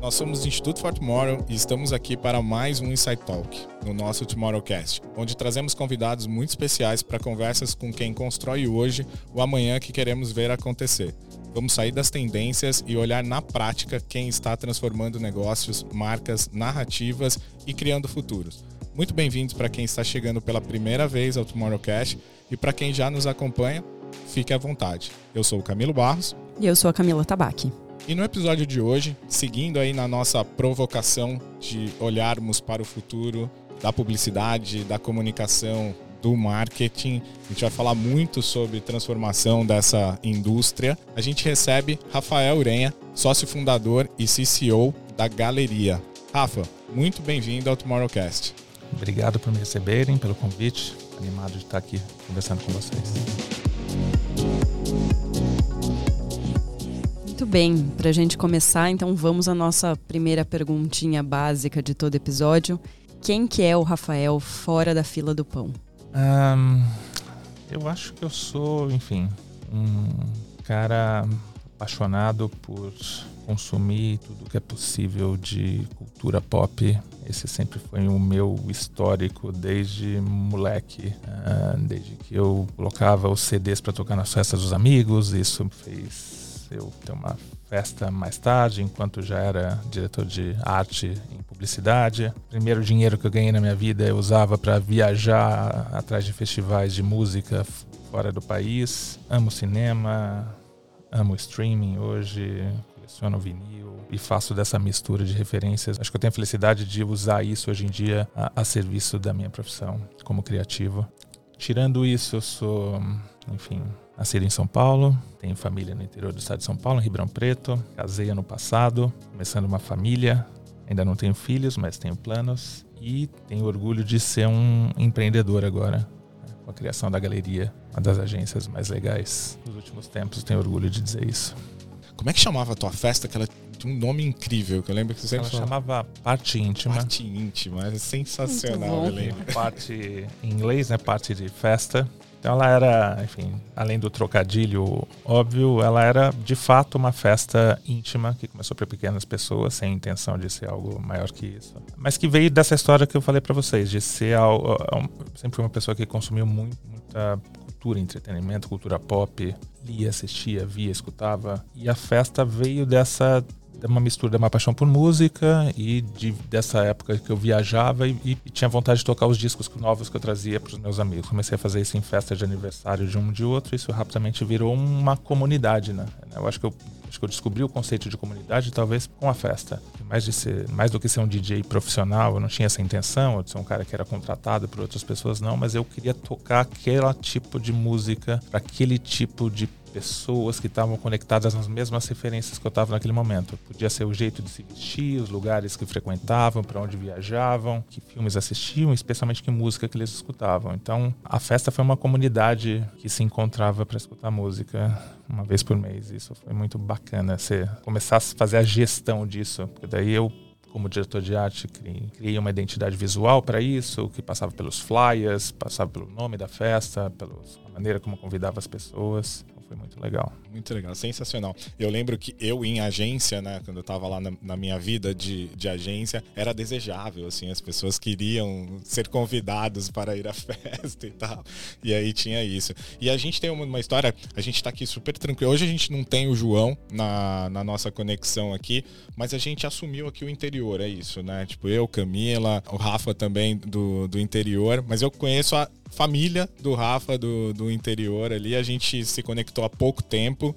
Nós somos o Instituto for Tomorrow e estamos aqui para mais um Insight Talk, no nosso Tomorrowcast, onde trazemos convidados muito especiais para conversas com quem constrói hoje o amanhã que queremos ver acontecer. Vamos sair das tendências e olhar na prática quem está transformando negócios, marcas, narrativas e criando futuros. Muito bem-vindos para quem está chegando pela primeira vez ao Tomorrowcast e para quem já nos acompanha, fique à vontade. Eu sou o Camilo Barros. E eu sou a Camila Tabaque. E no episódio de hoje, seguindo aí na nossa provocação de olharmos para o futuro da publicidade, da comunicação, do marketing, a gente vai falar muito sobre transformação dessa indústria. A gente recebe Rafael Urenha, sócio fundador e CCO da Galeria. Rafa, muito bem-vindo ao Tomorrowcast. Obrigado por me receberem, pelo convite. Animado de estar aqui conversando com vocês. Muito bem, para a gente começar, então vamos à nossa primeira perguntinha básica de todo episódio. Quem que é o Rafael fora da fila do pão? Um, eu acho que eu sou, enfim, um cara apaixonado por consumir tudo que é possível de cultura pop. Esse sempre foi o meu histórico desde moleque, desde que eu colocava os CDs para tocar nas festas dos amigos. Isso fez eu ter uma festa mais tarde, enquanto já era diretor de arte em publicidade. Primeiro dinheiro que eu ganhei na minha vida eu usava para viajar atrás de festivais de música fora do país. Amo cinema, amo streaming hoje, coleciono vinil e faço dessa mistura de referências. Acho que eu tenho a felicidade de usar isso hoje em dia a, a serviço da minha profissão como criativo. Tirando isso, eu sou, enfim, Nascido em São Paulo, tenho família no interior do estado de São Paulo, em Ribeirão Preto. Casei ano passado, começando uma família. Ainda não tenho filhos, mas tenho planos. E tenho orgulho de ser um empreendedor agora, né, com a criação da galeria, uma das agências mais legais dos últimos tempos. Tenho orgulho de dizer isso. Como é que chamava a tua festa? Que ela tinha um nome incrível, que eu lembro que você sempre Ela chamava Parte Íntima. Parte íntima, é sensacional, eu lembro. Parte em inglês, né? Parte de festa. Então ela era, enfim, além do trocadilho óbvio, ela era de fato uma festa íntima que começou para pequenas pessoas, sem intenção de ser algo maior que isso. Mas que veio dessa história que eu falei para vocês, de ser algo, sempre uma pessoa que consumiu muito, muita cultura, entretenimento, cultura pop, lia, assistia, via, escutava. E a festa veio dessa uma mistura de uma paixão por música e de, dessa época que eu viajava e, e, tinha vontade de tocar os discos novos que eu trazia para os meus amigos. Comecei a fazer isso em festa de aniversário de um de outro, e isso rapidamente virou uma comunidade, né? Eu acho que eu acho que eu descobri o conceito de comunidade talvez com a festa. Mais, de ser, mais do que ser um DJ profissional, eu não tinha essa intenção, de ser um cara que era contratado por outras pessoas, não, mas eu queria tocar aquele tipo de música para aquele tipo de pessoas que estavam conectadas nas mesmas referências que eu estava naquele momento. Podia ser o jeito de se vestir, os lugares que frequentavam, para onde viajavam, que filmes assistiam, especialmente que música que eles escutavam. Então, a festa foi uma comunidade que se encontrava para escutar música uma vez por mês. Isso foi muito bacana, você começar a fazer a gestão disso, porque daí eu como diretor de arte, criei uma identidade visual para isso, que passava pelos flyers, passava pelo nome da festa, pela maneira como convidava as pessoas foi muito legal. Muito legal, sensacional. Eu lembro que eu em agência, né, quando eu estava lá na, na, minha vida de, de agência, era desejável, assim, as pessoas queriam ser convidados para ir à festa e tal. E aí tinha isso. E a gente tem uma, uma história, a gente está aqui super tranquilo. Hoje a gente não tem o João na, na nossa conexão aqui, mas a gente assumiu aqui o interior, é isso, né? Tipo, eu, Camila, o Rafa também do, do interior, mas eu conheço a, família do Rafa do, do interior ali. A gente se conectou há pouco tempo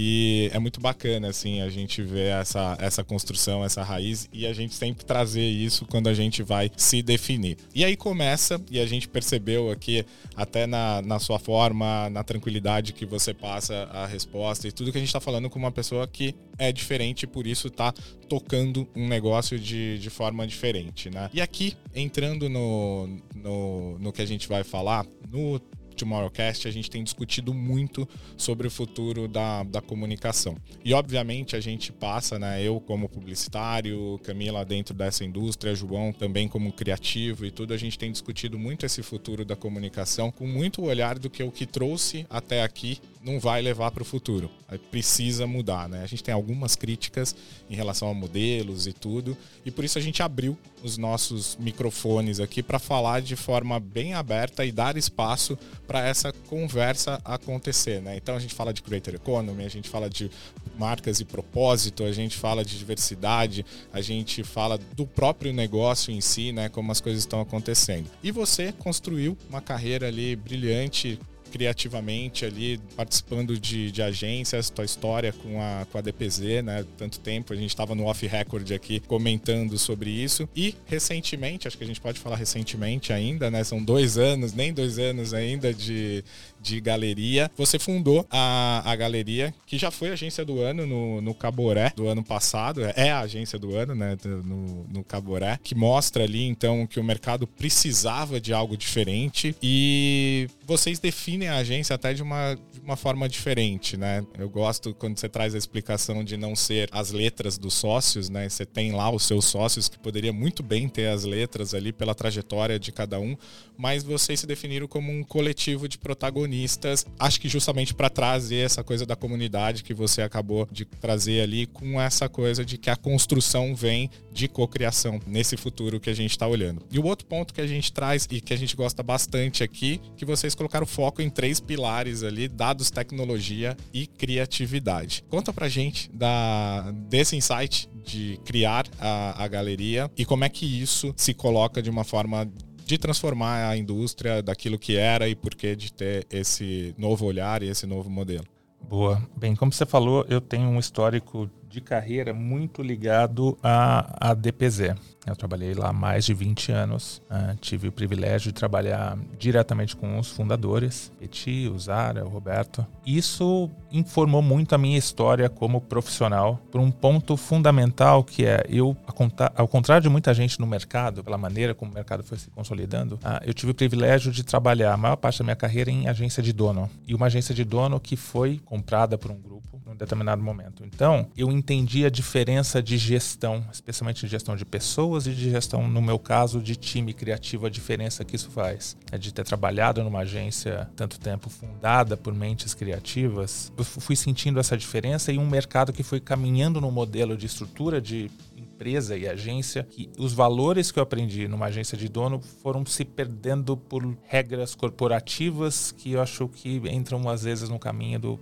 e é muito bacana, assim, a gente ver essa, essa construção, essa raiz e a gente sempre trazer isso quando a gente vai se definir. E aí começa, e a gente percebeu aqui, até na, na sua forma, na tranquilidade que você passa a resposta e tudo que a gente está falando com uma pessoa que é diferente, por isso tá tocando um negócio de, de forma diferente, né? E aqui, entrando no, no, no que a gente vai falar, no Tomorrowcast, a gente tem discutido muito sobre o futuro da, da comunicação. E, obviamente, a gente passa, né, eu como publicitário, Camila dentro dessa indústria, João também como criativo e tudo, a gente tem discutido muito esse futuro da comunicação com muito olhar do que o que trouxe até aqui não vai levar para o futuro. Precisa mudar, né? A gente tem algumas críticas em relação a modelos e tudo, e por isso a gente abriu os nossos microfones aqui para falar de forma bem aberta e dar espaço para essa conversa acontecer, né? Então a gente fala de creator economy, a gente fala de marcas e propósito, a gente fala de diversidade, a gente fala do próprio negócio em si, né, como as coisas estão acontecendo. E você construiu uma carreira ali brilhante criativamente ali, participando de, de agências, tua história com a, com a DPZ, né? Tanto tempo, a gente estava no off-record aqui comentando sobre isso. E recentemente, acho que a gente pode falar recentemente ainda, né? São dois anos, nem dois anos ainda de, de galeria. Você fundou a, a galeria, que já foi agência do ano no, no Caboré do ano passado, é a agência do ano, né? No, no Caboré, que mostra ali então que o mercado precisava de algo diferente e vocês definem a agência até de uma, de uma forma diferente, né? Eu gosto quando você traz a explicação de não ser as letras dos sócios, né? Você tem lá os seus sócios que poderia muito bem ter as letras ali pela trajetória de cada um, mas vocês se definiram como um coletivo de protagonistas protagonistas, acho que justamente para trazer essa coisa da comunidade que você acabou de trazer ali, com essa coisa de que a construção vem de cocriação nesse futuro que a gente está olhando. E o outro ponto que a gente traz e que a gente gosta bastante aqui, que vocês colocaram foco em três pilares ali: dados, tecnologia e criatividade. Conta pra gente da, desse insight de criar a, a galeria e como é que isso se coloca de uma forma de transformar a indústria daquilo que era e por que de ter esse novo olhar e esse novo modelo. Boa. Bem, como você falou, eu tenho um histórico de carreira muito ligado à, à DPZ. Eu trabalhei lá há mais de 20 anos. Uh, tive o privilégio de trabalhar diretamente com os fundadores, Eti, o Zara, o Roberto. Isso informou muito a minha história como profissional por um ponto fundamental que é eu, ao contrário de muita gente no mercado, pela maneira como o mercado foi se consolidando, uh, eu tive o privilégio de trabalhar a maior parte da minha carreira em agência de dono. E uma agência de dono que foi comprada por um grupo em um determinado momento. Então, eu entendi a diferença de gestão, especialmente de gestão de pessoas e de gestão, no meu caso, de time criativo, a diferença que isso faz. É de ter trabalhado numa agência tanto tempo fundada por mentes criativas, eu fui sentindo essa diferença e um mercado que foi caminhando no modelo de estrutura de empresa e agência, que os valores que eu aprendi numa agência de dono foram se perdendo por regras corporativas que eu acho que entram às vezes no caminho do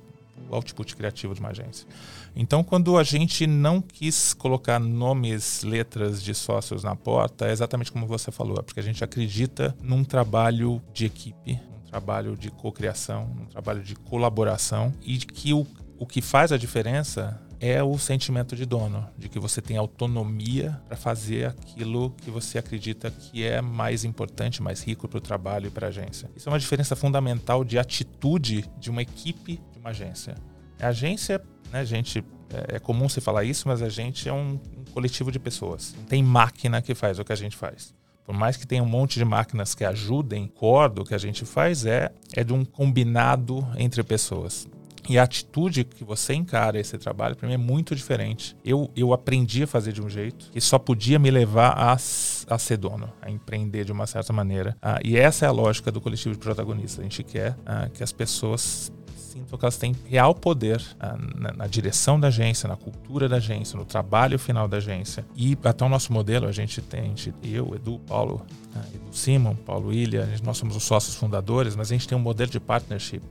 output criativo de uma agência. Então, quando a gente não quis colocar nomes, letras de sócios na porta, é exatamente como você falou, é porque a gente acredita num trabalho de equipe, um trabalho de cocriação, um trabalho de colaboração e que o, o que faz a diferença é o sentimento de dono, de que você tem autonomia para fazer aquilo que você acredita que é mais importante, mais rico para o trabalho e para a agência. Isso é uma diferença fundamental de atitude de uma equipe uma agência. A agência né, gente, é, é comum se falar isso, mas a gente é um, um coletivo de pessoas. Tem máquina que faz o que a gente faz. Por mais que tenha um monte de máquinas que ajudem, cordo, o que a gente faz é, é de um combinado entre pessoas. E a atitude que você encara esse trabalho, para mim, é muito diferente. Eu, eu aprendi a fazer de um jeito que só podia me levar a, a ser dono, a empreender de uma certa maneira. Ah, e essa é a lógica do coletivo de protagonistas. A gente quer ah, que as pessoas sintam que elas têm real poder ah, na, na, direção da agência, na cultura da agência, no trabalho final da agência. E até o nosso modelo, a gente tem, a gente, eu, Edu, Paulo, ah, Edu Simon, Paulo Ilha, nós somos os sócios fundadores, mas a gente tem um modelo de partnership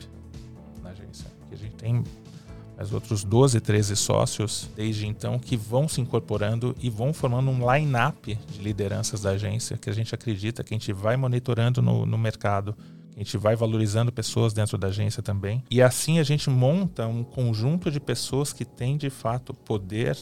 na agência. Que a gente tem mais outros 12, 13 sócios desde então que vão se incorporando e vão formando um line-up de lideranças da agência que a gente acredita que a gente vai monitorando no, no mercado a gente vai valorizando pessoas dentro da agência também. E assim a gente monta um conjunto de pessoas que têm de fato poder,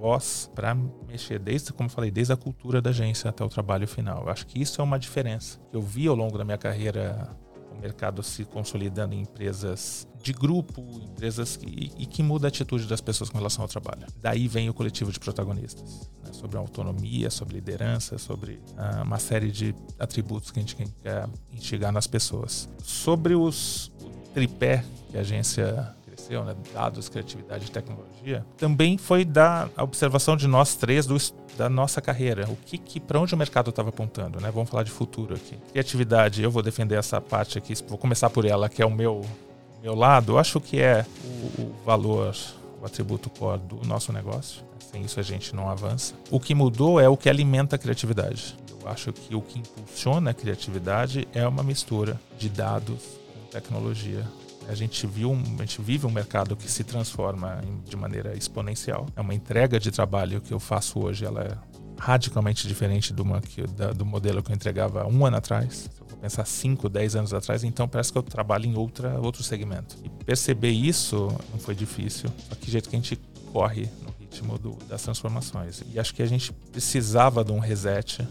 voz para mexer desde, como falei, desde a cultura da agência até o trabalho final. Eu acho que isso é uma diferença que eu vi ao longo da minha carreira mercado se consolidando em empresas de grupo, empresas que, e que muda a atitude das pessoas com relação ao trabalho. Daí vem o coletivo de protagonistas, né, sobre autonomia, sobre liderança, sobre ah, uma série de atributos que a gente quer instigar nas pessoas. Sobre os o tripé que a agência cresceu, né, dados, criatividade e tecnologia, também foi da observação de nós três do da nossa carreira. O que, que para onde o mercado estava apontando, né? Vamos falar de futuro aqui. Criatividade, eu vou defender essa parte aqui, vou começar por ela, que é o meu meu lado, eu acho que é o, o valor, o atributo core do nosso negócio. Sem isso a gente não avança. O que mudou é o que alimenta a criatividade. Eu acho que o que impulsiona a criatividade é uma mistura de dados com tecnologia. A gente, viu, a gente vive um mercado que se transforma de maneira exponencial. É uma entrega de trabalho que eu faço hoje, ela é radicalmente diferente do, uma, da, do modelo que eu entregava um ano atrás. Se eu vou pensar 5, 10 anos atrás, então parece que eu trabalho em outra, outro segmento. E perceber isso não foi difícil. Só que jeito que a gente corre no ritmo do, das transformações. E acho que a gente precisava de um reset.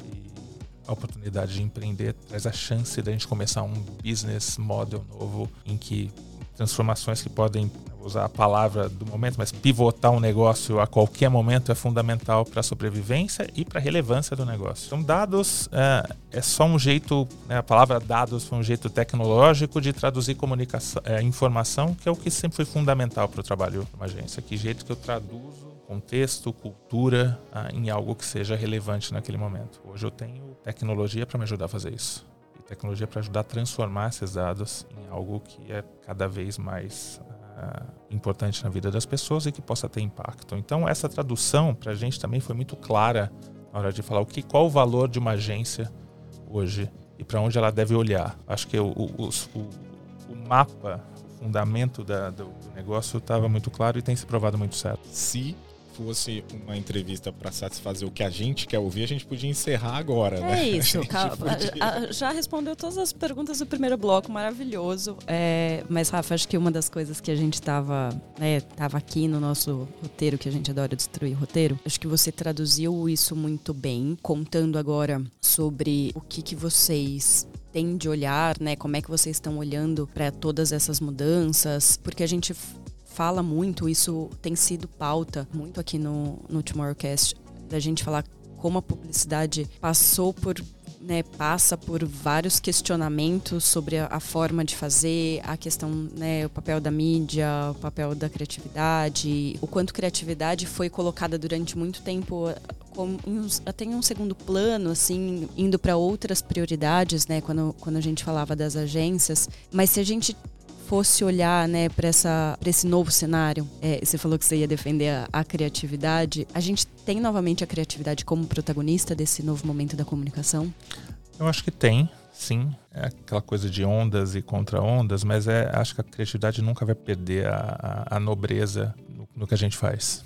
A oportunidade de empreender traz a chance de a gente começar um business model novo em que transformações que podem usar a palavra do momento, mas pivotar um negócio a qualquer momento é fundamental para a sobrevivência e para a relevância do negócio. Então, dados é, é só um jeito, né, a palavra dados foi um jeito tecnológico de traduzir comunicação, é, informação, que é o que sempre foi fundamental para o trabalho de uma agência. Que jeito que eu traduzo contexto, cultura, ah, em algo que seja relevante naquele momento. Hoje eu tenho tecnologia para me ajudar a fazer isso tecnologia para ajudar a transformar esses dados em algo que é cada vez mais uh, importante na vida das pessoas e que possa ter impacto. Então, essa tradução para a gente também foi muito clara na hora de falar o que, qual o valor de uma agência hoje e para onde ela deve olhar. Acho que o, o, o, o mapa, o fundamento da, do, negócio estava muito claro e tem se provado muito certo. Se fosse uma entrevista para satisfazer o que a gente quer ouvir, a gente podia encerrar agora, é né? É isso, podia... já respondeu todas as perguntas do primeiro bloco, maravilhoso. É, mas, Rafa, acho que uma das coisas que a gente estava né, tava aqui no nosso roteiro, que a gente adora destruir roteiro, acho que você traduziu isso muito bem, contando agora sobre o que, que vocês têm de olhar, né? Como é que vocês estão olhando para todas essas mudanças? Porque a gente fala muito, isso tem sido pauta muito aqui no, no Tomorrowcast, da gente falar como a publicidade passou por né, passa por vários questionamentos sobre a, a, forma de fazer, a questão, né, o papel da mídia, o papel da criatividade, o quanto criatividade foi colocada durante muito tempo como até em um segundo plano, assim, indo para outras prioridades, né, quando, quando a gente falava das agências. Mas se a gente fosse olhar né, para esse novo cenário, é, você falou que você ia defender a, a, criatividade, a gente tem novamente a criatividade como protagonista desse novo momento da comunicação? Eu acho que tem, sim. É aquela coisa de ondas e contra-ondas, mas é, acho que a criatividade nunca vai perder a, a, a nobreza no, no que a gente faz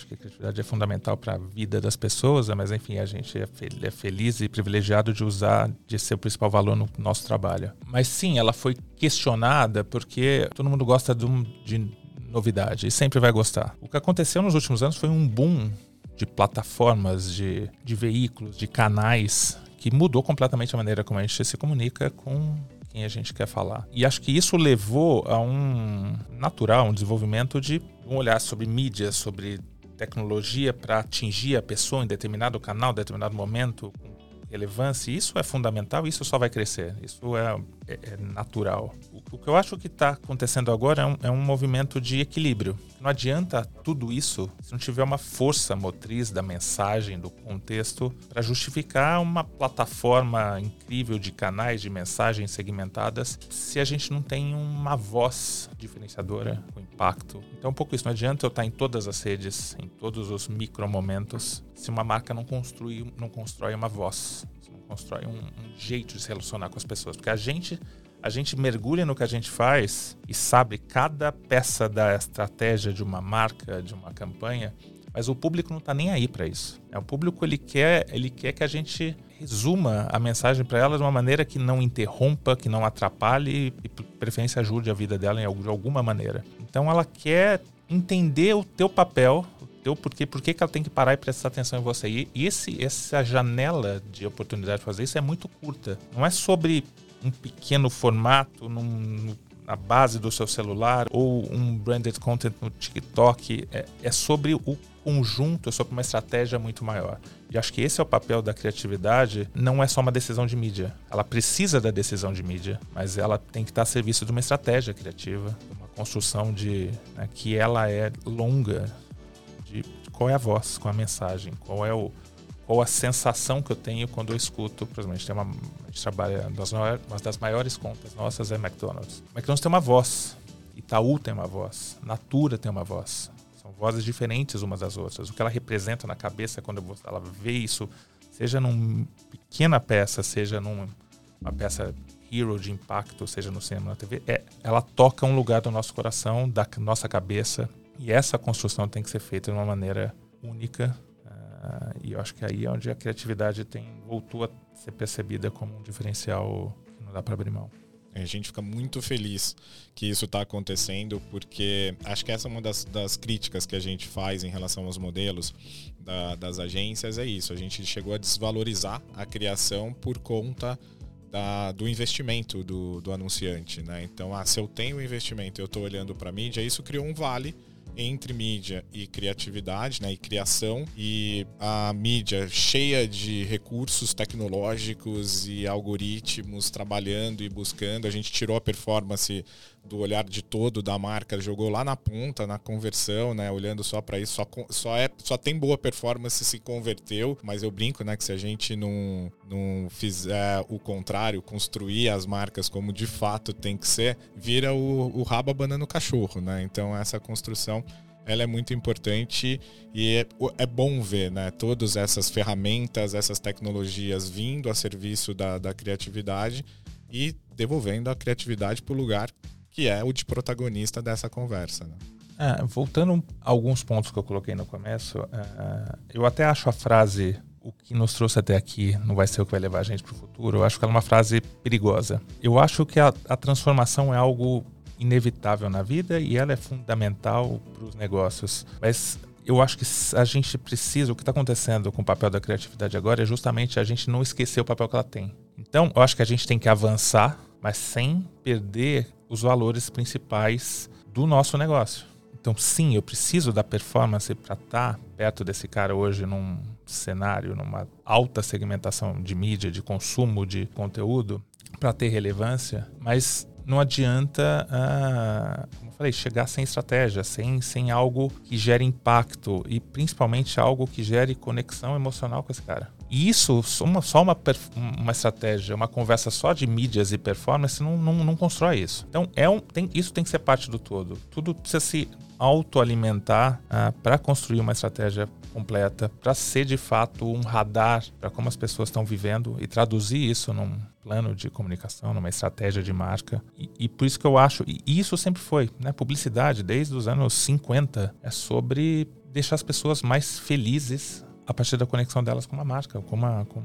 acho que a criatividade é fundamental para a vida das pessoas, mas enfim, a gente é, é, feliz e privilegiado de usar, de ser o principal valor no nosso trabalho. Mas sim, ela foi questionada porque todo mundo gosta de, um, de novidade e sempre vai gostar. O que aconteceu nos últimos anos foi um boom de plataformas, de, de veículos, de canais que mudou completamente a maneira como a gente se comunica com quem a gente quer falar. E acho que isso levou a um natural, um desenvolvimento de um olhar sobre mídia, sobre tecnologia para atingir a pessoa em determinado canal, determinado momento, com relevância, isso é fundamental, isso só vai crescer, isso é, é, é natural. O, que eu acho que está acontecendo agora é um, é um movimento de equilíbrio. Não adianta tudo isso se não tiver uma força motriz da mensagem, do contexto, para justificar uma plataforma incrível de canais de mensagens segmentadas, se a gente não tem uma voz diferenciadora com impacto. Então, um pouco isso. Não adianta eu estar em todas as redes, em todos os micro momentos, se uma marca não construi, não constrói uma voz, constrói um, um jeito de se relacionar com as pessoas. Porque a gente a gente mergulha no que a gente faz e sabe cada peça da estratégia de uma marca, de uma campanha, mas o público não está nem aí para isso. É, o público ele quer, ele quer que a gente resuma a mensagem para ela de uma maneira que não interrompa, que não atrapalhe e, preferência, ajude a vida dela de alguma maneira. Então, ela quer entender o teu papel, teu porquê, por que ela tem que parar e prestar atenção em você. E esse, essa janela de oportunidade de fazer isso é muito curta. Não é sobre um pequeno formato num, na base do seu celular ou um branded content no TikTok. É, é sobre o conjunto, é sobre uma estratégia muito maior. E acho que esse é o papel da criatividade. Não é só uma decisão de mídia. Ela precisa da decisão de mídia, mas ela tem que estar a serviço de uma estratégia criativa, uma construção de né, que ela é longa, qual é a voz, qual é a mensagem, qual é o qual a sensação que eu tenho quando eu escuto, por exemplo, a gente, tem uma, a gente trabalha, uma das maiores contas nossas é McDonald's. McDonald's tem uma voz, Itaú tem uma voz, Natura tem uma voz. São vozes diferentes umas das outras. O que ela representa na cabeça quando ela vê isso, seja numa pequena peça, seja numa peça hero de impacto, seja no cinema, na TV, é, ela toca um lugar do nosso coração, da nossa cabeça. E essa construção tem que ser feita de uma maneira única. Uh, e eu acho que aí é onde a criatividade tem voltou a ser percebida como um diferencial que não dá para abrir mão. A gente fica muito feliz que isso está acontecendo, porque acho que essa é uma das, das, críticas que a gente faz em relação aos modelos da, das agências, é isso. A gente chegou a desvalorizar a criação por conta da, do investimento do, do anunciante. Né? Então, ah, se eu tenho investimento eu estou olhando para a mídia, isso criou um vale entre mídia e criatividade, né, e criação, e a mídia cheia de recursos tecnológicos e algoritmos trabalhando e buscando. A gente tirou a performance do olhar de todo da marca, jogou lá na ponta, na conversão, né? Olhando só para isso, só, só, é, só tem boa performance se converteu, mas eu brinco, né? Que se a gente não, não fizer o contrário, construir as marcas como de fato tem que ser, vira o, o rabo abanando o cachorro, né? Então essa construção ela é muito importante e é, é, bom ver né, todas essas ferramentas, essas tecnologias vindo a serviço da, da criatividade e devolvendo a criatividade para o lugar que é o de protagonista dessa conversa. Né? É, voltando a alguns pontos que eu coloquei no começo, é, eu até acho a frase o que nos trouxe até aqui não vai ser o que vai levar a gente para o futuro. Eu acho que ela é uma frase perigosa. Eu acho que a, a transformação é algo inevitável na vida e ela é fundamental para os negócios. Mas eu acho que a gente precisa, o que está acontecendo com o papel da criatividade agora é justamente a gente não esquecer o papel que ela tem. Então, eu acho que a gente tem que avançar, mas sem perder os valores principais do nosso negócio. Então, sim, eu preciso da performance para estar tá perto desse cara hoje num cenário, numa alta segmentação de mídia, de consumo de conteúdo, para ter relevância, mas não adianta, ah, como eu falei, chegar sem estratégia, sem, sem algo que gere impacto e principalmente algo que gere conexão emocional com esse cara. E isso, uma, só uma, uma estratégia, uma conversa só de mídias e performance não, não, não constrói isso. Então, é um, tem, isso tem que ser parte do todo. Tudo precisa se autoalimentar ah, para construir uma estratégia completa, para ser de fato um radar para como as pessoas estão vivendo e traduzir isso num plano de comunicação, numa estratégia de marca. E, e por isso que eu acho, e isso sempre foi, né? Publicidade, desde os anos 50, é sobre deixar as pessoas mais felizes a partir da conexão delas com uma marca, com uma. Com...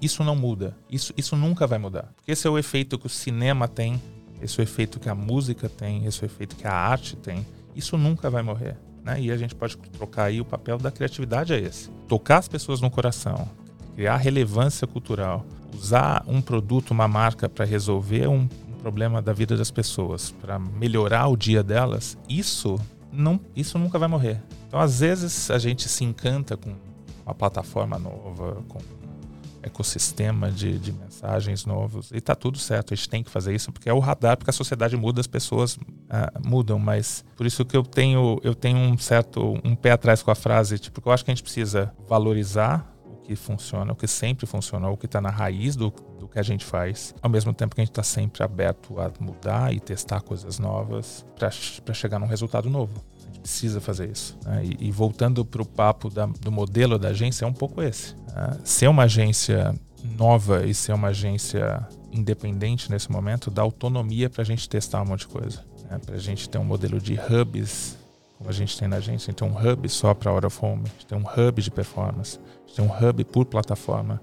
Isso não muda. Isso, isso nunca vai mudar. Porque esse é o efeito que o cinema tem, esse é o efeito que a música tem, esse é o efeito que a arte tem. Isso nunca vai morrer. Né? E a gente pode trocar aí o papel da criatividade é esse. Tocar as pessoas no coração, criar relevância cultural, usar um produto, uma marca para resolver um problema da vida das pessoas, para melhorar o dia delas, isso não, isso nunca vai morrer. Então, às vezes, a gente se encanta com uma plataforma nova, com ecossistema de, de mensagens novos, e tá tudo certo, a gente tem que fazer isso, porque é o radar, porque a sociedade muda, as pessoas ah, mudam, mas por isso que eu tenho, eu tenho um certo, um pé atrás com a frase, tipo, eu acho que a gente precisa valorizar o que funciona, o que sempre funcionou, o que está na raiz do, do que a gente faz, ao mesmo tempo que a gente está sempre aberto a mudar e testar coisas novas para chegar num resultado novo precisa fazer isso. Né? E, e, voltando para o papo da, do modelo da agência, é um pouco esse. Né? Ser uma agência nova e ser uma agência independente nesse momento dá autonomia para a gente testar um monte de coisa. Né? Para a gente ter um modelo de hubs, como a gente tem na agência. A gente tem um hub só para Out of a gente tem um hub de performance, a gente tem um hub por plataforma.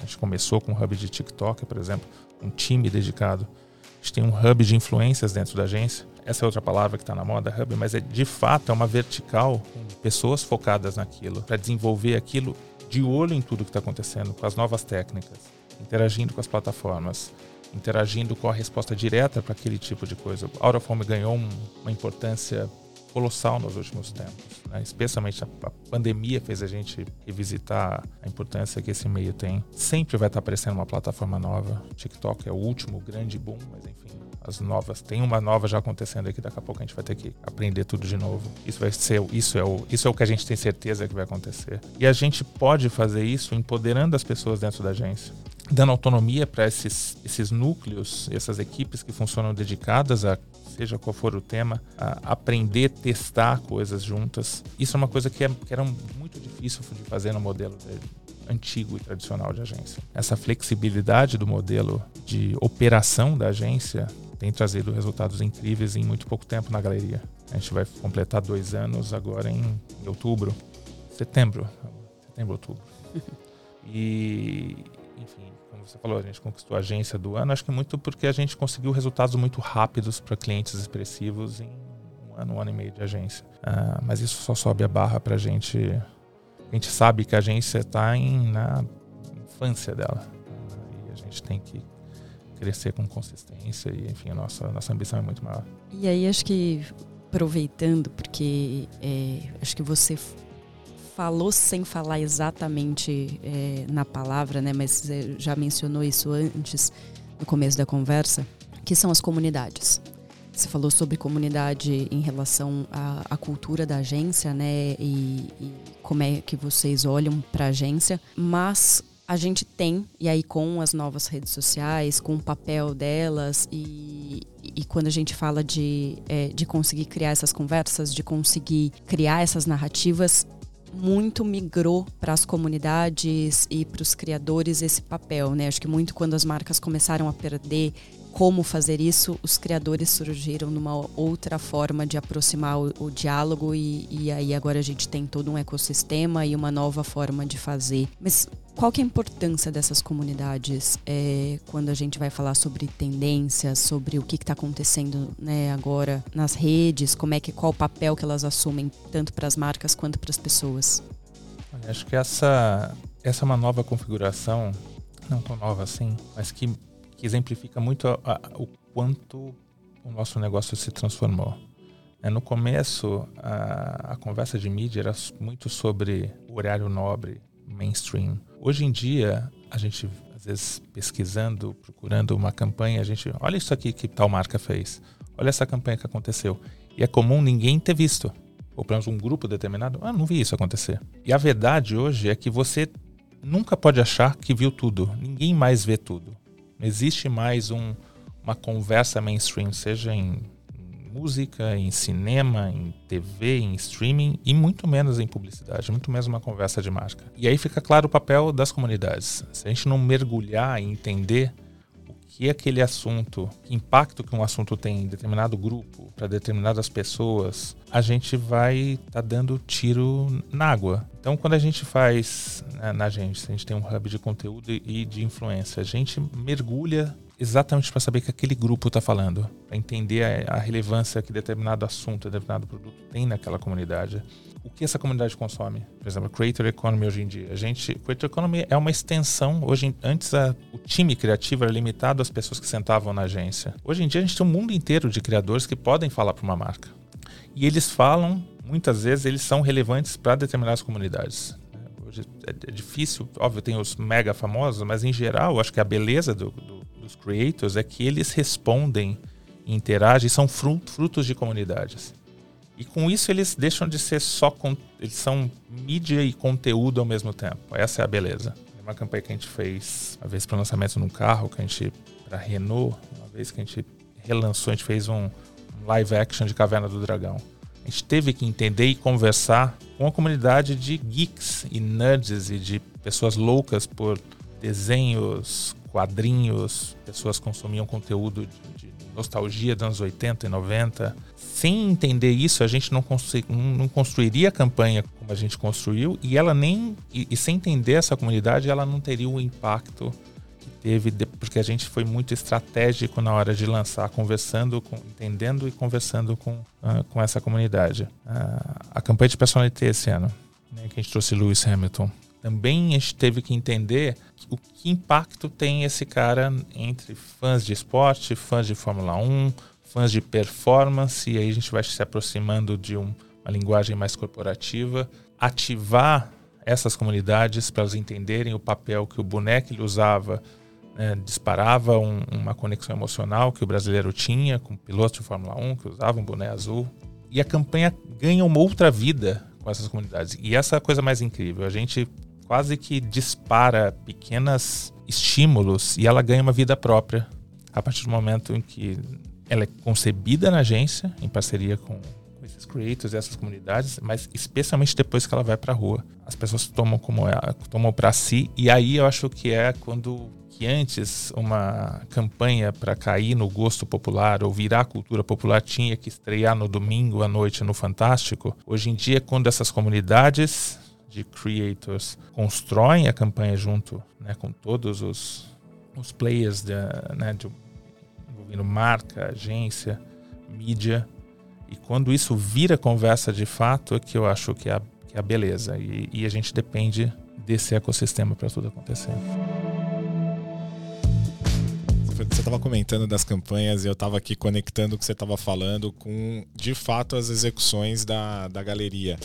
A gente começou com um hub de TikTok, por exemplo, um time dedicado. A gente tem um hub de influências dentro da agência essa é outra palavra que está na moda, hub, mas é de fato é uma vertical com pessoas focadas naquilo, para desenvolver aquilo de olho em tudo que está acontecendo, com as novas técnicas, interagindo com as plataformas, interagindo com a resposta direta para aquele tipo de coisa. Out of Home ganhou um, uma importância colossal nos últimos tempos. Né? Especialmente a, pandemia fez a gente revisitar a importância que esse meio tem. Sempre vai estar aparecendo uma plataforma nova. TikTok é o último grande boom, mas enfim, as novas. Tem uma nova já acontecendo aqui, daqui a pouco a gente vai ter que aprender tudo de novo. Isso vai ser, isso é o, isso é o que a gente tem certeza que vai acontecer. E a gente pode fazer isso empoderando as pessoas dentro da agência dando autonomia para esses, esses núcleos, essas equipes que funcionam dedicadas a seja qual for o tema, aprender, testar coisas juntas. Isso é uma coisa que, é, que era muito difícil de fazer no modelo de, antigo e tradicional de agência. Essa flexibilidade do modelo de operação da agência tem trazido resultados incríveis em muito pouco tempo na galeria. A gente vai completar dois anos agora em, em outubro, setembro, setembro, outubro. E, você falou, a gente conquistou a agência do ano, acho que muito porque a gente conseguiu resultados muito rápidos para clientes expressivos em um ano, um ano e meio de agência. Uh, mas isso só sobe a barra para a gente. A gente sabe que a agência está na infância dela. Uh, e a gente tem que crescer com consistência e, enfim, a nossa, a nossa ambição é muito maior. E aí, acho que aproveitando, porque é, acho que você falou sem falar exatamente é, na palavra, né? Mas é, já mencionou isso antes, no começo da conversa, que são as comunidades. Você falou sobre comunidade em relação à, à cultura da agência, né? E, e, como é que vocês olham para a agência, mas a gente tem, e aí com as novas redes sociais, com o papel delas, e, e quando a gente fala de, é, de conseguir criar essas conversas, de conseguir criar essas narrativas, muito migrou para as comunidades e para os criadores esse papel, né? Acho que muito quando as marcas começaram a perder como fazer isso, os criadores surgiram numa outra forma de aproximar o, o diálogo e, e, aí agora a gente tem todo um ecossistema e uma nova forma de fazer. Mas qual que é a importância dessas comunidades é, quando a gente vai falar sobre tendências, sobre o que está acontecendo né, agora nas redes, como é que qual o papel que elas assumem tanto para as marcas quanto para as pessoas? Acho que essa essa é uma nova configuração, não tão nova assim, mas que que exemplifica muito a, a, o quanto o nosso negócio se transformou. É, no começo, a, a, conversa de mídia era muito sobre o horário nobre, mainstream. Hoje em dia, a gente, às vezes, pesquisando, procurando uma campanha, a gente, olha isso aqui que tal marca fez, olha essa campanha que aconteceu. E é comum ninguém ter visto. Ou pelo menos um grupo determinado, ah, não vi isso acontecer. E a verdade hoje é que você nunca pode achar que viu tudo. Ninguém mais vê tudo. Não existe mais um, uma conversa mainstream, seja em, música, em cinema, em TV, em streaming e muito menos em publicidade, muito menos uma conversa de marca. E aí fica claro o papel das comunidades. Se a gente não mergulhar e entender o que é aquele assunto, que impacto que um assunto tem em determinado grupo, para determinadas pessoas, a gente vai estar tá dando tiro na água. Então, quando a gente faz né, na gente, a gente tem um hub de conteúdo e de influência, a gente mergulha exatamente para saber que aquele grupo está falando, para entender a, a, relevância que determinado assunto, determinado produto tem naquela comunidade. O que essa comunidade consome? Por exemplo, Creator Economy hoje em dia. A gente, Creator Economy é uma extensão. Hoje, antes a, o time criativo era limitado às pessoas que sentavam na agência. Hoje em dia a gente tem um mundo inteiro de criadores que podem falar para uma marca. E eles falam muitas vezes eles são relevantes para determinadas comunidades. É, é, difícil, óbvio, tem os mega famosos, mas em geral, acho que a beleza do, do, dos creators é que eles respondem, interagem, são frutos de comunidades. E com isso eles deixam de ser só. Eles são mídia e conteúdo ao mesmo tempo. Essa é a beleza. Uma campanha que a gente fez uma vez para o lançamento num carro, que a gente. para Renault, uma vez que a gente relançou, a gente fez um, live action de Caverna do Dragão gente teve que entender e conversar com a comunidade de geeks e nerds e de pessoas loucas por desenhos, quadrinhos, pessoas consumiam conteúdo de, de nostalgia dos anos 80 e 90. Sem entender isso, a gente não, não construiria a campanha como a gente construiu e ela nem e, e sem entender essa comunidade, ela não teria o impacto teve, porque a gente foi muito estratégico na hora de lançar, conversando, com, entendendo e conversando com, uh, com essa comunidade. Uh, a campanha de personalité esse ano, né, que a gente trouxe Lewis Hamilton, também a gente teve que entender o que impacto tem esse cara entre fãs de esporte, fãs de Fórmula 1, fãs de performance, e aí a gente vai se aproximando de um, uma linguagem mais corporativa, ativar essas comunidades para elas entenderem o papel que o boneco usava, né, disparava um, uma conexão emocional que o brasileiro tinha com pilotos de Fórmula 1 que usavam um boné azul. E a campanha ganha uma outra vida com essas comunidades. E essa é a coisa mais incrível. A gente quase que dispara pequenos estímulos e ela ganha uma vida própria a partir do momento em que ela é concebida na agência, em parceria com esses creators e essas comunidades, mas especialmente depois que ela vai para a rua. As pessoas tomam como ela, tomam para si e aí eu acho que é quando que antes uma campanha para cair no gosto popular ou virar cultura popular tinha que estrear no domingo à noite no Fantástico. Hoje em dia, quando essas comunidades de creators constroem a campanha junto né, com todos os, os players de, né, de, envolvendo marca, agência, mídia, e quando isso vira conversa de fato, é que eu acho que é a, que é a beleza. E, e a gente depende desse ecossistema para tudo acontecer você estava comentando das campanhas e eu estava aqui conectando o que você estava falando com, de fato, as execuções da, da galeria.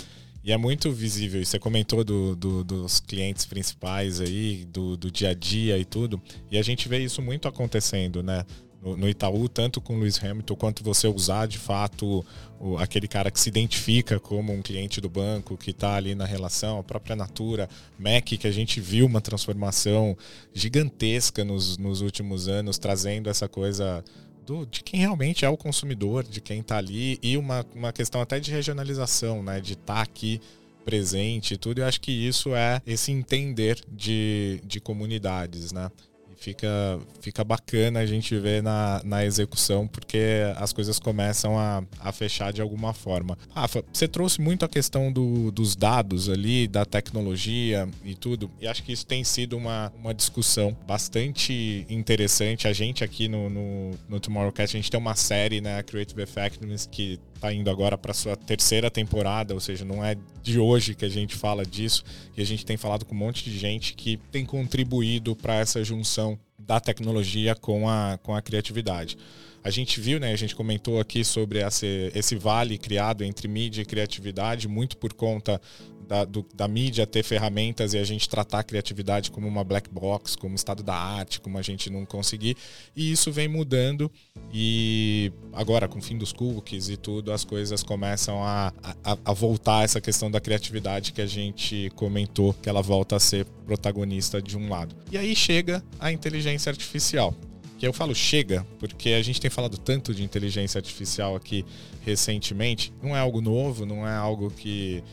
E é muito visível. Você comentou do, do, dos clientes principais aí, do, do dia a dia e tudo. E a gente vê isso muito acontecendo, né? No, Itaú, tanto com o Lewis Hamilton, quanto você usar de fato o, aquele cara que se identifica como um cliente do banco, que está ali na relação, a própria Natura, Mac, que a gente viu uma transformação gigantesca nos, nos últimos anos, trazendo essa coisa do, de quem realmente é o consumidor, de quem está ali, e uma, uma questão até de regionalização, né? De estar tá aqui presente e tudo. Eu acho que isso é esse entender de, de comunidades, né? Fica, fica bacana a gente ver na, na execução, porque as coisas começam a, a fechar de alguma forma. Rafa, você trouxe muito a questão do, dos dados ali, da tecnologia e tudo, e acho que isso tem sido uma, uma discussão bastante interessante. A gente aqui no, no, no Tomorrowcast, a gente tem uma série, né, Creative Effectiveness, que está indo agora para sua terceira temporada, ou seja, não é de hoje que a gente fala disso, e a gente tem falado com um monte de gente que tem contribuído para essa junção da tecnologia com a, com a criatividade. A gente viu, né, a gente comentou aqui sobre esse, esse vale criado entre mídia e criatividade, muito por conta da, do, da mídia ter ferramentas e a gente tratar a criatividade como uma black box, como estado da arte, como a gente não conseguir. E isso vem mudando e agora com o fim dos cookies e tudo, as coisas começam a, a, a voltar essa questão da criatividade que a gente comentou, que ela volta a ser protagonista de um lado. E aí chega a inteligência artificial que eu falo chega, porque a gente tem falado tanto de inteligência artificial aqui recentemente, não é algo novo, não é algo que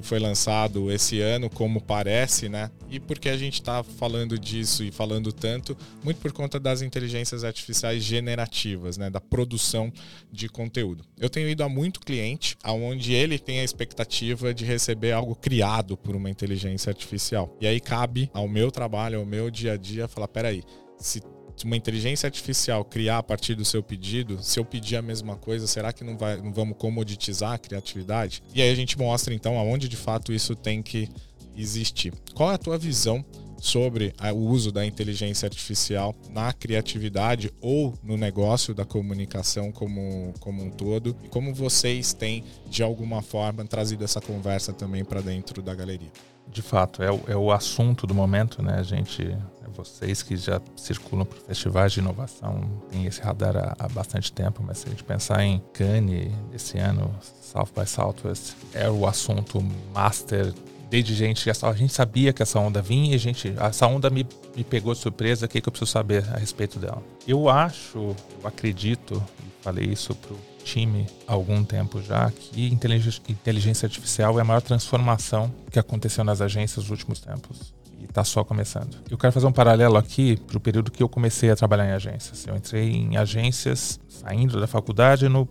que foi lançado esse ano, como parece, né? E porque a gente está falando disso e falando tanto, muito por conta das inteligências artificiais generativas, né? Da produção de conteúdo. Eu tenho ido a muito cliente aonde ele tem a expectativa de receber algo criado por uma inteligência artificial. E aí cabe ao meu trabalho, ao meu dia a dia, falar: peraí, se uma inteligência artificial criar a partir do seu pedido, se eu pedir a mesma coisa, será que não, vai, não vamos comoditizar a criatividade? E aí a gente mostra então aonde de fato isso tem que existir. Qual é a tua visão sobre o uso da inteligência artificial na criatividade ou no negócio da comunicação como, como um todo? E como vocês têm, de alguma forma, trazido essa conversa também para dentro da galeria? De fato, é o, é o assunto do momento, né? A gente, vocês que já circulam por festivais de inovação, tem esse radar há, há, bastante tempo, mas se a gente pensar em Cannes esse ano, South by Southwest, é o assunto master desde gente, a gente sabia que essa onda vinha e gente, essa onda me, me pegou de surpresa, o que, que eu preciso saber a respeito dela? Eu acho, eu acredito, falei isso pro time há algum tempo já que inteligência artificial é a maior transformação que aconteceu nas agências nos últimos tempos. E está só começando. Eu quero fazer um paralelo aqui para o período que eu comecei a trabalhar em agências. Eu entrei em agências saindo da faculdade no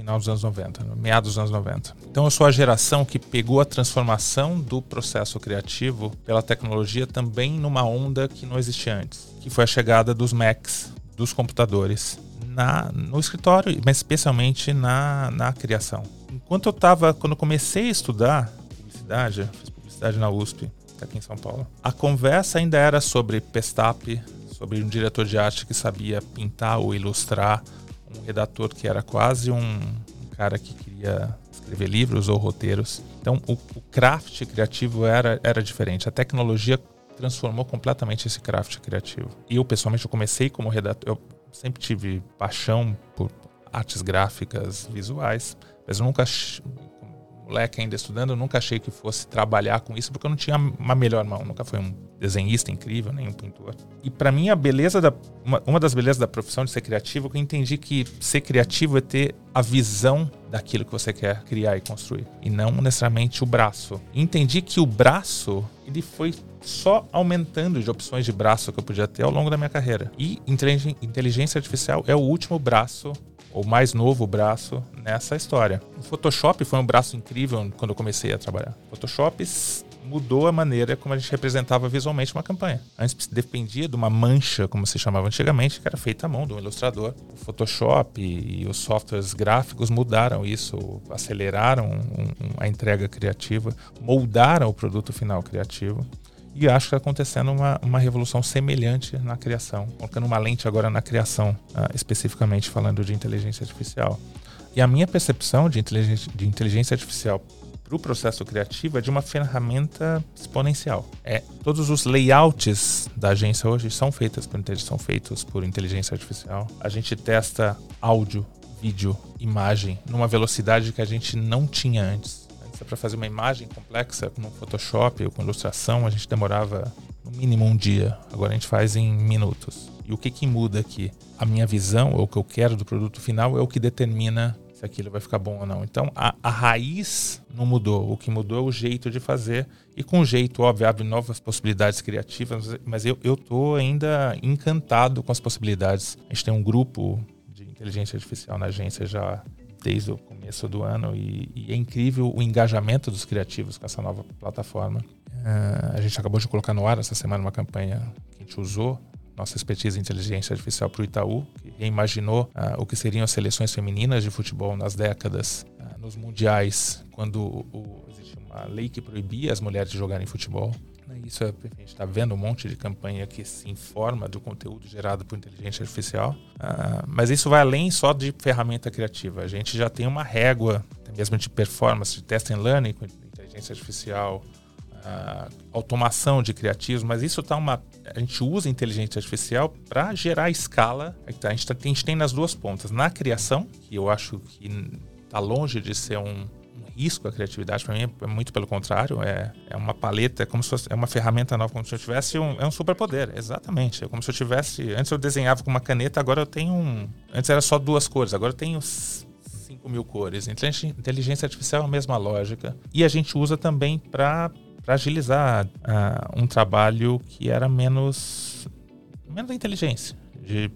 final dos anos 90, no meados dos anos 90. Então eu sou a geração que pegou a transformação do processo criativo pela tecnologia também numa onda que não existia antes, que foi a chegada dos Macs, dos computadores na, no escritório, mas especialmente na, na criação. Enquanto eu estava, quando eu comecei a estudar publicidade, fiz publicidade na USP, aqui em São Paulo, a conversa ainda era sobre Pestap, sobre um diretor de arte que sabia pintar ou ilustrar um redator que era quase um, cara que queria escrever livros ou roteiros. Então, o, o craft criativo era, era diferente. A tecnologia transformou completamente esse craft criativo. Eu, pessoalmente, eu comecei como redator. Eu sempre tive paixão por artes gráficas, visuais, mas eu nunca moleque ainda estudando, eu nunca achei que fosse trabalhar com isso, porque eu não tinha uma melhor mão, nunca fui um desenhista incrível, nem um pintor. E para mim a beleza da uma, uma, das belezas da profissão de ser criativo, é que eu entendi que ser criativo é ter a visão daquilo que você quer criar e construir, e não necessariamente o braço. E entendi que o braço, ele foi só aumentando de opções de braço que eu podia ter ao longo da minha carreira. E inteligência artificial é o último braço o mais novo braço nessa história. O Photoshop foi um braço incrível quando eu comecei a trabalhar. Photoshop mudou a maneira como a gente representava visualmente uma campanha. Antes dependia de uma mancha, como se chamava antigamente, que era feita à mão de um ilustrador. O Photoshop e os softwares gráficos mudaram isso, aceleraram a entrega criativa, moldaram o produto final criativo. E acho que está acontecendo uma, uma revolução semelhante na criação, colocando uma lente agora na criação, uh, especificamente falando de inteligência artificial. E a minha percepção de inteligência, de inteligência artificial para o processo criativo é de uma ferramenta exponencial. É, todos os layouts da agência hoje são feitos por, são feitos por inteligência artificial. A gente testa áudio, vídeo, imagem numa velocidade que a gente não tinha antes para fazer uma imagem complexa no Photoshop ou com ilustração, a gente demorava no mínimo um dia. Agora a gente faz em minutos. E o que, que muda aqui? A minha visão, ou o que eu quero do produto final, é o que determina se aquilo vai ficar bom ou não. Então a, a raiz não mudou. O que mudou é o jeito de fazer. E com o jeito, óbvio, abre novas possibilidades criativas. Mas eu, eu tô ainda encantado com as possibilidades. A gente tem um grupo de inteligência artificial na agência já desde o começo do ano e, e, é incrível o engajamento dos criativos com essa nova plataforma. Uh, a gente acabou de colocar no ar essa semana uma campanha que a gente usou nossa expertise em inteligência artificial para o Itaú, que reimaginou uh, o que seriam as seleções femininas de futebol nas décadas, uh, nos mundiais, quando o, o, existia uma lei que proibia as mulheres de jogarem futebol. Né? Isso é, a gente está vendo um monte de campanha que se informa do conteúdo gerado por inteligência artificial, uh, mas isso vai além só de ferramenta criativa. A gente já tem uma régua, mesmo de performance, de test and learning com inteligência artificial, uh, automação de criativos, mas isso está uma. A gente usa inteligência artificial para gerar escala. A gente, tá, a gente tem nas duas pontas. Na criação, que eu acho que está longe de ser um, risco a criatividade, para mim é muito pelo contrário, é, é uma paleta, é como se fosse é uma ferramenta nova, como se eu tivesse um, é um superpoder, exatamente. É como se eu tivesse, antes eu desenhava com uma caneta, agora eu tenho um, antes era só duas cores, agora eu tenho 5 mil cores. Inteligência artificial é a mesma lógica. E a gente usa também para agilizar uh, um trabalho que era menos, menos inteligência, de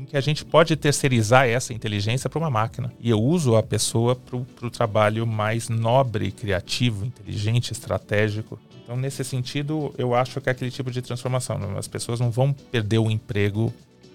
em que a gente pode terceirizar essa inteligência para uma máquina. E eu uso a pessoa para o trabalho mais nobre, criativo, inteligente, estratégico. Então, nesse sentido, eu acho que é aquele tipo de transformação. Né? As pessoas não vão perder o emprego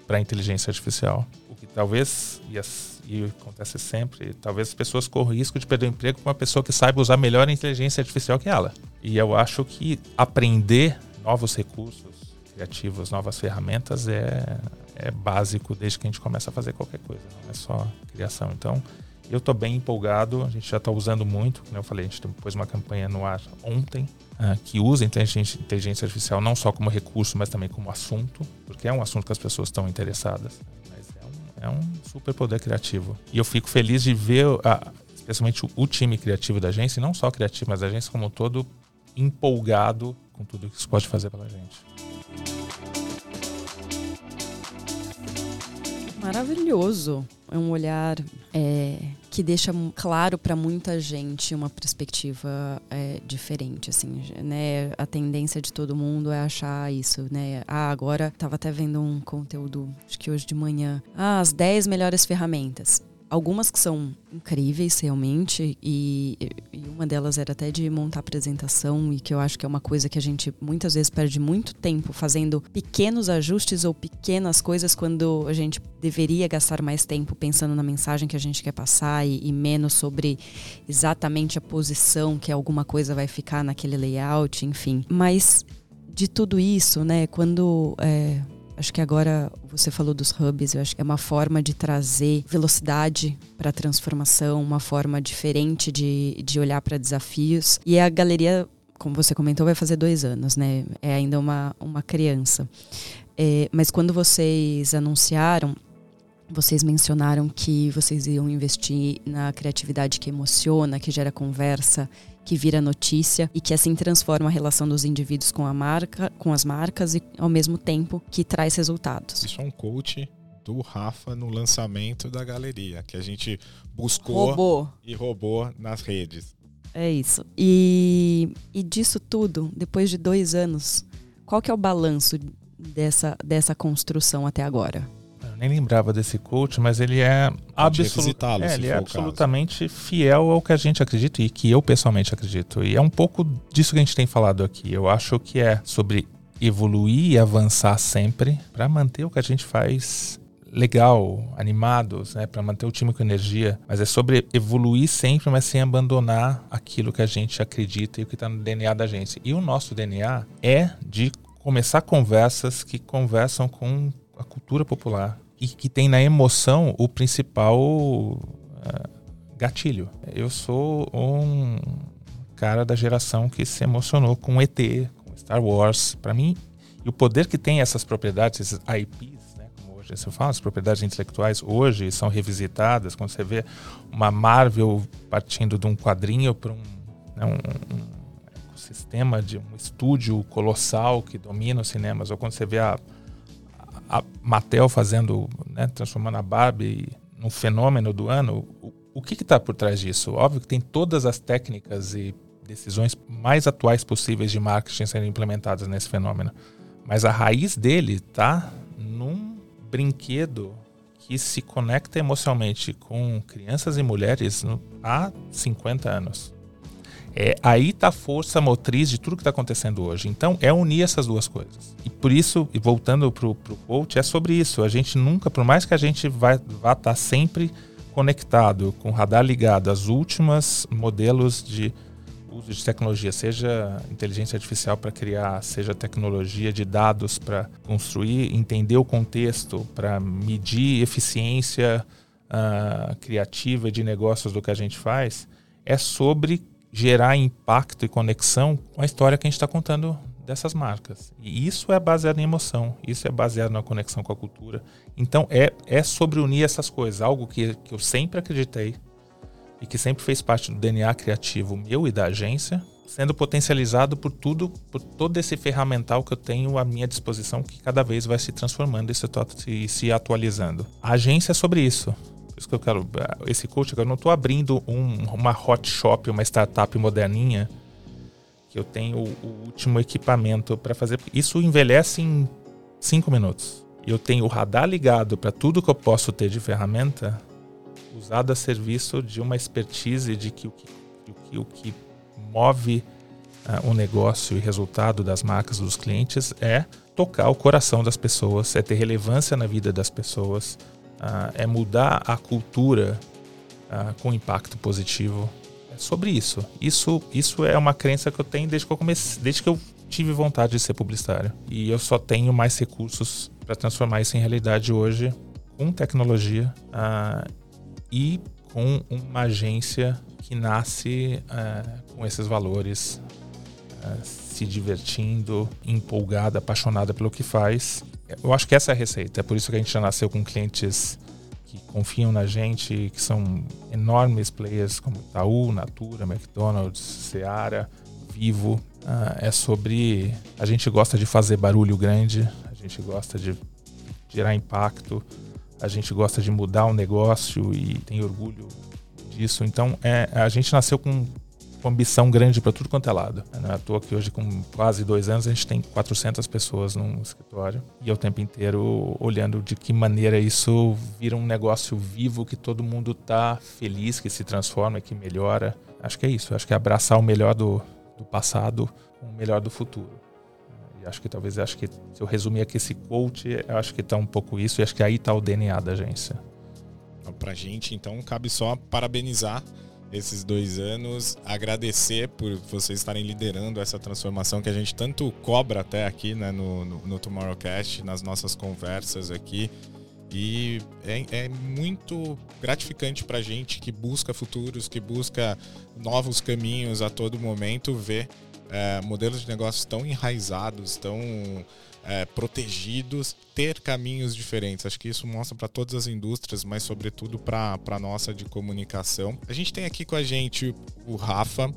para a inteligência artificial. O que talvez, e, as, e acontece sempre, talvez as pessoas corram risco de perder o emprego com uma pessoa que saiba usar melhor a inteligência artificial que ela. E eu acho que aprender novos recursos criativos, novas ferramentas é é básico desde que a gente começa a fazer qualquer coisa, não é só criação. Então, eu estou bem empolgado, a gente já está usando muito, como eu falei, a gente pôs uma campanha no ar ontem uh, que usa inteligência, inteligência artificial não só como recurso, mas também como assunto, porque é um assunto que as pessoas estão interessadas. Mas é um, é um super poder criativo. E eu fico feliz de ver, especialmente o, o time criativo da agência, e não só criativo, mas a agência como um todo, empolgado com tudo que isso pode fazer pela gente. Maravilhoso. É um olhar é, que deixa claro para muita gente uma perspectiva é, diferente, assim, né? A tendência de todo mundo é achar isso, né? Ah, agora tava até vendo um conteúdo, acho que hoje de manhã. Ah, as 10 melhores ferramentas algumas que são incríveis realmente e, e, uma delas era até de montar apresentação e que eu acho que é uma coisa que a gente muitas vezes perde muito tempo fazendo pequenos ajustes ou pequenas coisas quando a gente deveria gastar mais tempo pensando na mensagem que a gente quer passar e, e menos sobre exatamente a posição que alguma coisa vai ficar naquele layout, enfim. Mas de tudo isso, né, quando é, Acho que agora você falou dos hubs, eu acho que é uma forma de trazer velocidade para a transformação, uma forma diferente de, de olhar para desafios. E a galeria, como você comentou, vai fazer dois anos, né? É ainda uma, uma criança. É, mas quando vocês anunciaram, vocês mencionaram que vocês iam investir na criatividade que emociona, que gera conversa, que vira notícia e que assim transforma a relação dos indivíduos com a marca, com as marcas e ao mesmo tempo que traz resultados. Isso é um coach do Rafa no lançamento da galeria, que a gente buscou roubou. e roubou nas redes. É isso. E, e disso tudo, depois de dois anos, qual que é o balanço dessa, dessa construção até agora? Eu nem lembrava desse coach, mas ele é, absolut... é, ele é absolutamente fiel ao que a gente acredita e que eu pessoalmente acredito. E é um pouco disso que a gente tem falado aqui. Eu acho que é sobre evoluir e avançar sempre para manter o que a gente faz legal, animados, né, para manter o time com energia, mas é sobre evoluir sempre, mas sem abandonar aquilo que a gente acredita e o que está no DNA da agência. E o nosso DNA é de começar conversas que conversam com a cultura popular, e que tem na emoção o principal uh, gatilho. Eu sou um cara da geração que se emocionou com ET, com Star Wars. Para mim, e o poder que tem essas propriedades, esses IPs, né, como hoje se fala, as propriedades intelectuais hoje são revisitadas. Quando você vê uma Marvel partindo de um quadrinho para um, né, um, um sistema de um estúdio colossal que domina os cinemas, ou quando você vê a Mattel fazendo, né, transformando a Barbie num fenômeno do ano, o, o que está por trás disso? Óbvio que tem todas as técnicas e decisões mais atuais possíveis de marketing sendo implementadas nesse fenômeno. Mas a raiz dele está num brinquedo que se conecta emocionalmente com crianças e mulheres há 50 anos. É, aí está a força motriz de tudo que está acontecendo hoje. Então, é unir essas duas coisas. E por isso, e voltando para o coach, é sobre isso. A gente nunca, por mais que a gente vá estar tá sempre conectado, com o radar ligado às últimas modelos de uso de tecnologia, seja inteligência artificial para criar, seja tecnologia de dados para construir, entender o contexto, para medir eficiência uh, criativa de negócios do que a gente faz, é sobre gerar impacto e conexão com a história que a gente está contando dessas marcas. E isso é baseado em emoção, isso é baseado na conexão com a cultura. Então é, é sobre unir essas coisas, algo que, que eu sempre acreditei e que sempre fez parte do DNA criativo meu e da agência, sendo potencializado por tudo, por todo esse ferramental que eu tenho à minha disposição, que cada vez vai se transformando e se, e se atualizando. A agência é sobre isso isso que eu quero. Esse coach, eu não estou abrindo um, uma hot shop, uma startup moderninha que eu tenho o, o último equipamento para fazer. Isso envelhece em cinco minutos. Eu tenho o radar ligado para tudo que eu posso ter de ferramenta usado a serviço de uma expertise de que o que, o que, o que move uh, o negócio e resultado das marcas dos clientes é tocar o coração das pessoas, é ter relevância na vida das pessoas, uh, é mudar a cultura uh, com impacto positivo. É sobre isso. Isso, isso é uma crença que eu tenho desde que eu comecei, desde que eu tive vontade de ser publicitário. E eu só tenho mais recursos para transformar isso em realidade hoje com tecnologia uh, e com uma agência que nasce com esses valores, se divertindo, empolgada, apaixonada pelo que faz eu acho que essa é a receita. É por isso que a gente já nasceu com clientes que confiam na gente, que são enormes players como Itaú, Natura, McDonald's, Seara, Vivo. Ah, é sobre. A gente gosta de fazer barulho grande, a gente gosta de gerar impacto, a gente gosta de mudar o negócio e tem orgulho disso. Então, é, a gente nasceu com com ambição grande para tudo quanto é lado. Não é à toa que hoje, com quase dois anos, a gente tem 400 pessoas num escritório e é o tempo inteiro olhando de que maneira isso vira um negócio vivo, que todo mundo está feliz, que se transforma, que melhora. Acho que é isso. Acho que é abraçar o melhor do, do passado com o melhor do futuro. E acho que talvez, acho que se eu resumir aqui esse quote, acho que está um pouco isso e acho que aí está o DNA da agência. Para gente, então, cabe só parabenizar esses dois anos. Agradecer por vocês estarem liderando essa transformação que a gente tanto cobra até aqui né, no, no, no Tomorrowcast, nas nossas conversas aqui. E é, é muito gratificante para gente que busca futuros, que busca novos caminhos a todo momento, ver é, modelos de negócios tão enraizados, tão é, protegidos, ter caminhos diferentes. Acho que isso mostra para todas as indústrias, mas sobretudo para a nossa de comunicação. A gente tem aqui com a gente o Rafa,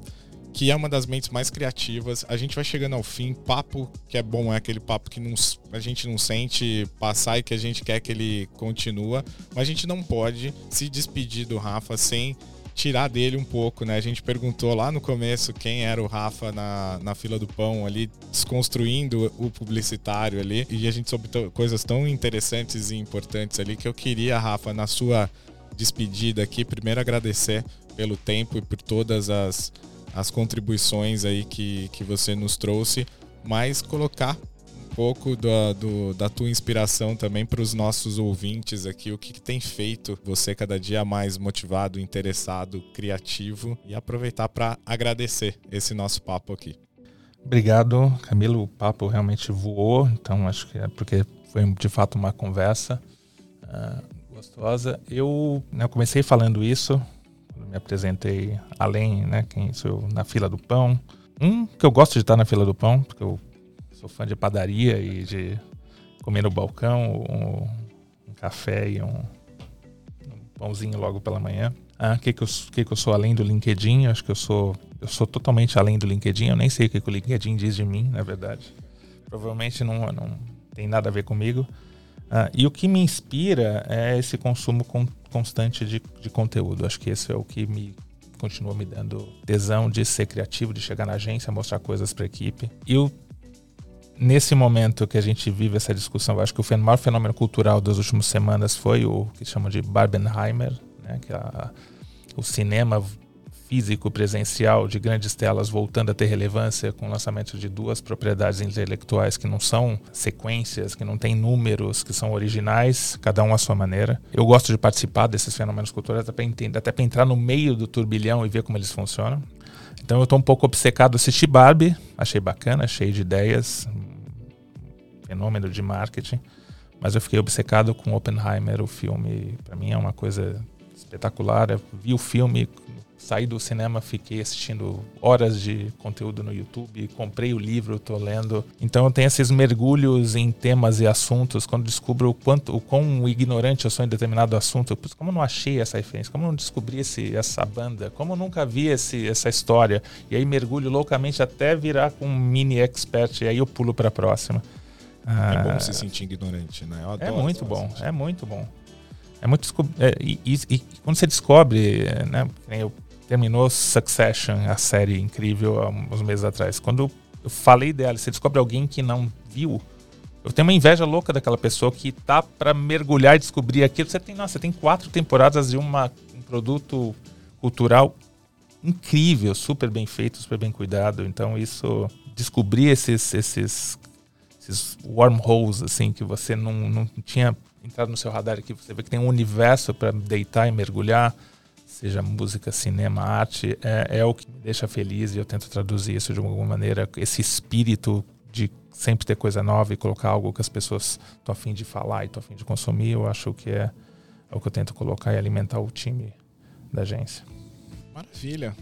que é uma das mentes mais criativas. A gente vai chegando ao fim. Papo que é bom é aquele papo que não, a gente não sente passar e que a gente quer que ele continua. Mas a gente não pode se despedir do Rafa sem tirar dele um pouco, né? A gente perguntou lá no começo quem era o Rafa na, na fila do pão ali, desconstruindo o publicitário ali, e a gente soube coisas tão interessantes e importantes ali que eu queria, Rafa, na sua despedida aqui, primeiro agradecer pelo tempo e por todas as, as contribuições aí que, que você nos trouxe, mas colocar pouco da, do, da tua inspiração também para os nossos ouvintes aqui. O que, que, tem feito você cada dia mais motivado, interessado, criativo e aproveitar para agradecer esse nosso papo aqui. Obrigado, Camilo. O papo realmente voou, então acho que é porque foi de fato uma conversa uh, gostosa. Eu, né, eu comecei falando isso, me apresentei além, né, quem sou na fila do pão. Um, que eu gosto de estar na fila do pão, porque eu Sou fã de padaria e de comer no balcão um, um café e um, um, pãozinho logo pela manhã. Ah, o que, que, que, que eu sou além do LinkedIn? Acho que eu sou eu sou totalmente além do LinkedIn. Eu nem sei o que, que o LinkedIn diz de mim, na verdade. Provavelmente não, não tem nada a ver comigo. Ah, e o que me inspira é esse consumo con constante de, de conteúdo. Acho que esse é o que me continua me dando tesão de ser criativo, de chegar na agência, mostrar coisas para a equipe. E o nesse momento que a gente vive essa discussão, eu acho que o maior fenômeno cultural das últimas semanas foi o que chamam de Barbenheimer, né, que é a, o cinema físico presencial de grandes telas voltando a ter relevância com o lançamento de duas propriedades intelectuais que não são sequências, que não têm números, que são originais, cada um à sua maneira. Eu gosto de participar desses fenômenos culturais até para entender, até para entrar no meio do turbilhão e ver como eles funcionam. Então eu estou um pouco obcecado assistir Barbie, achei bacana, cheio de ideias, fenômeno de marketing. Mas eu fiquei obcecado com Oppenheimer, o filme, para mim é uma coisa espetacular. Eu vi o filme, saí do cinema, fiquei assistindo horas de conteúdo no YouTube, comprei o livro, estou lendo. Então eu tenho esses mergulhos em temas e assuntos quando descubro o quanto, o quão ignorante eu sou em determinado assunto. Eu, como eu não achei essa referência? Como eu não descobri esse, essa banda? Como eu nunca vi esse, essa história? E aí mergulho loucamente até virar um mini expert e aí eu pulo para a próxima. É bom se sentir ignorante, né? é muito bom, é muito bom. É muito é, e, e, e, quando você descobre, né? Eu terminou Succession, a série incrível, há uns meses atrás. Quando eu falei dela, você descobre alguém que não viu, eu tenho uma inveja louca daquela pessoa que tá para mergulhar e descobrir aquilo. Você tem, nossa, você tem quatro temporadas de uma, um produto cultural incrível, super bem feito, super bem cuidado. Então isso, descobrir esses, esses esses wormholes, assim, que você não, não tinha entrado no seu radar aqui. Você vê que tem um universo para deitar e mergulhar, seja música, cinema, arte, é, é o que me deixa feliz e eu tento traduzir isso de alguma maneira, esse espírito de sempre ter coisa nova e colocar algo que as pessoas estão afim de falar e estão afim de consumir, eu acho que é, é o que eu tento colocar e alimentar o time da agência. Maravilha.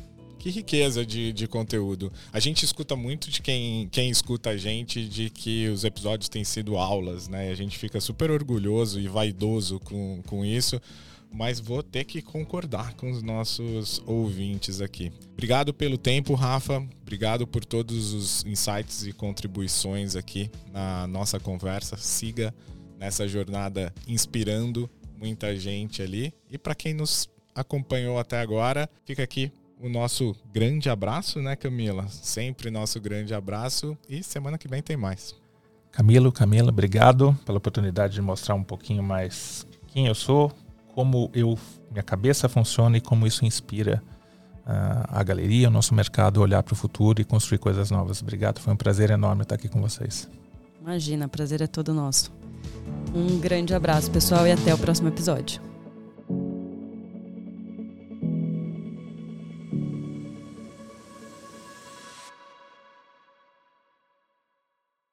Que riqueza de, de conteúdo. A gente escuta muito de quem, quem escuta a gente de que os episódios têm sido aulas, né? A gente fica super orgulhoso e vaidoso com, com isso mas vou ter que concordar com os nossos ouvintes aqui. Obrigado pelo tempo, Rafa. Obrigado por todos os insights e contribuições aqui na nossa conversa. Siga nessa jornada inspirando muita gente ali. E para quem nos acompanhou até agora, fica aqui o nosso grande abraço, né, Camila? Sempre nosso grande abraço e semana que vem tem mais. Camilo, Camila, obrigado pela oportunidade de mostrar um pouquinho mais quem eu sou, como eu minha cabeça funciona e como isso inspira uh, a galeria, o nosso mercado a olhar para o futuro e construir coisas novas. Obrigado, foi um prazer enorme estar aqui com vocês. Imagina, prazer é todo nosso. Um grande abraço, pessoal, e até o próximo episódio.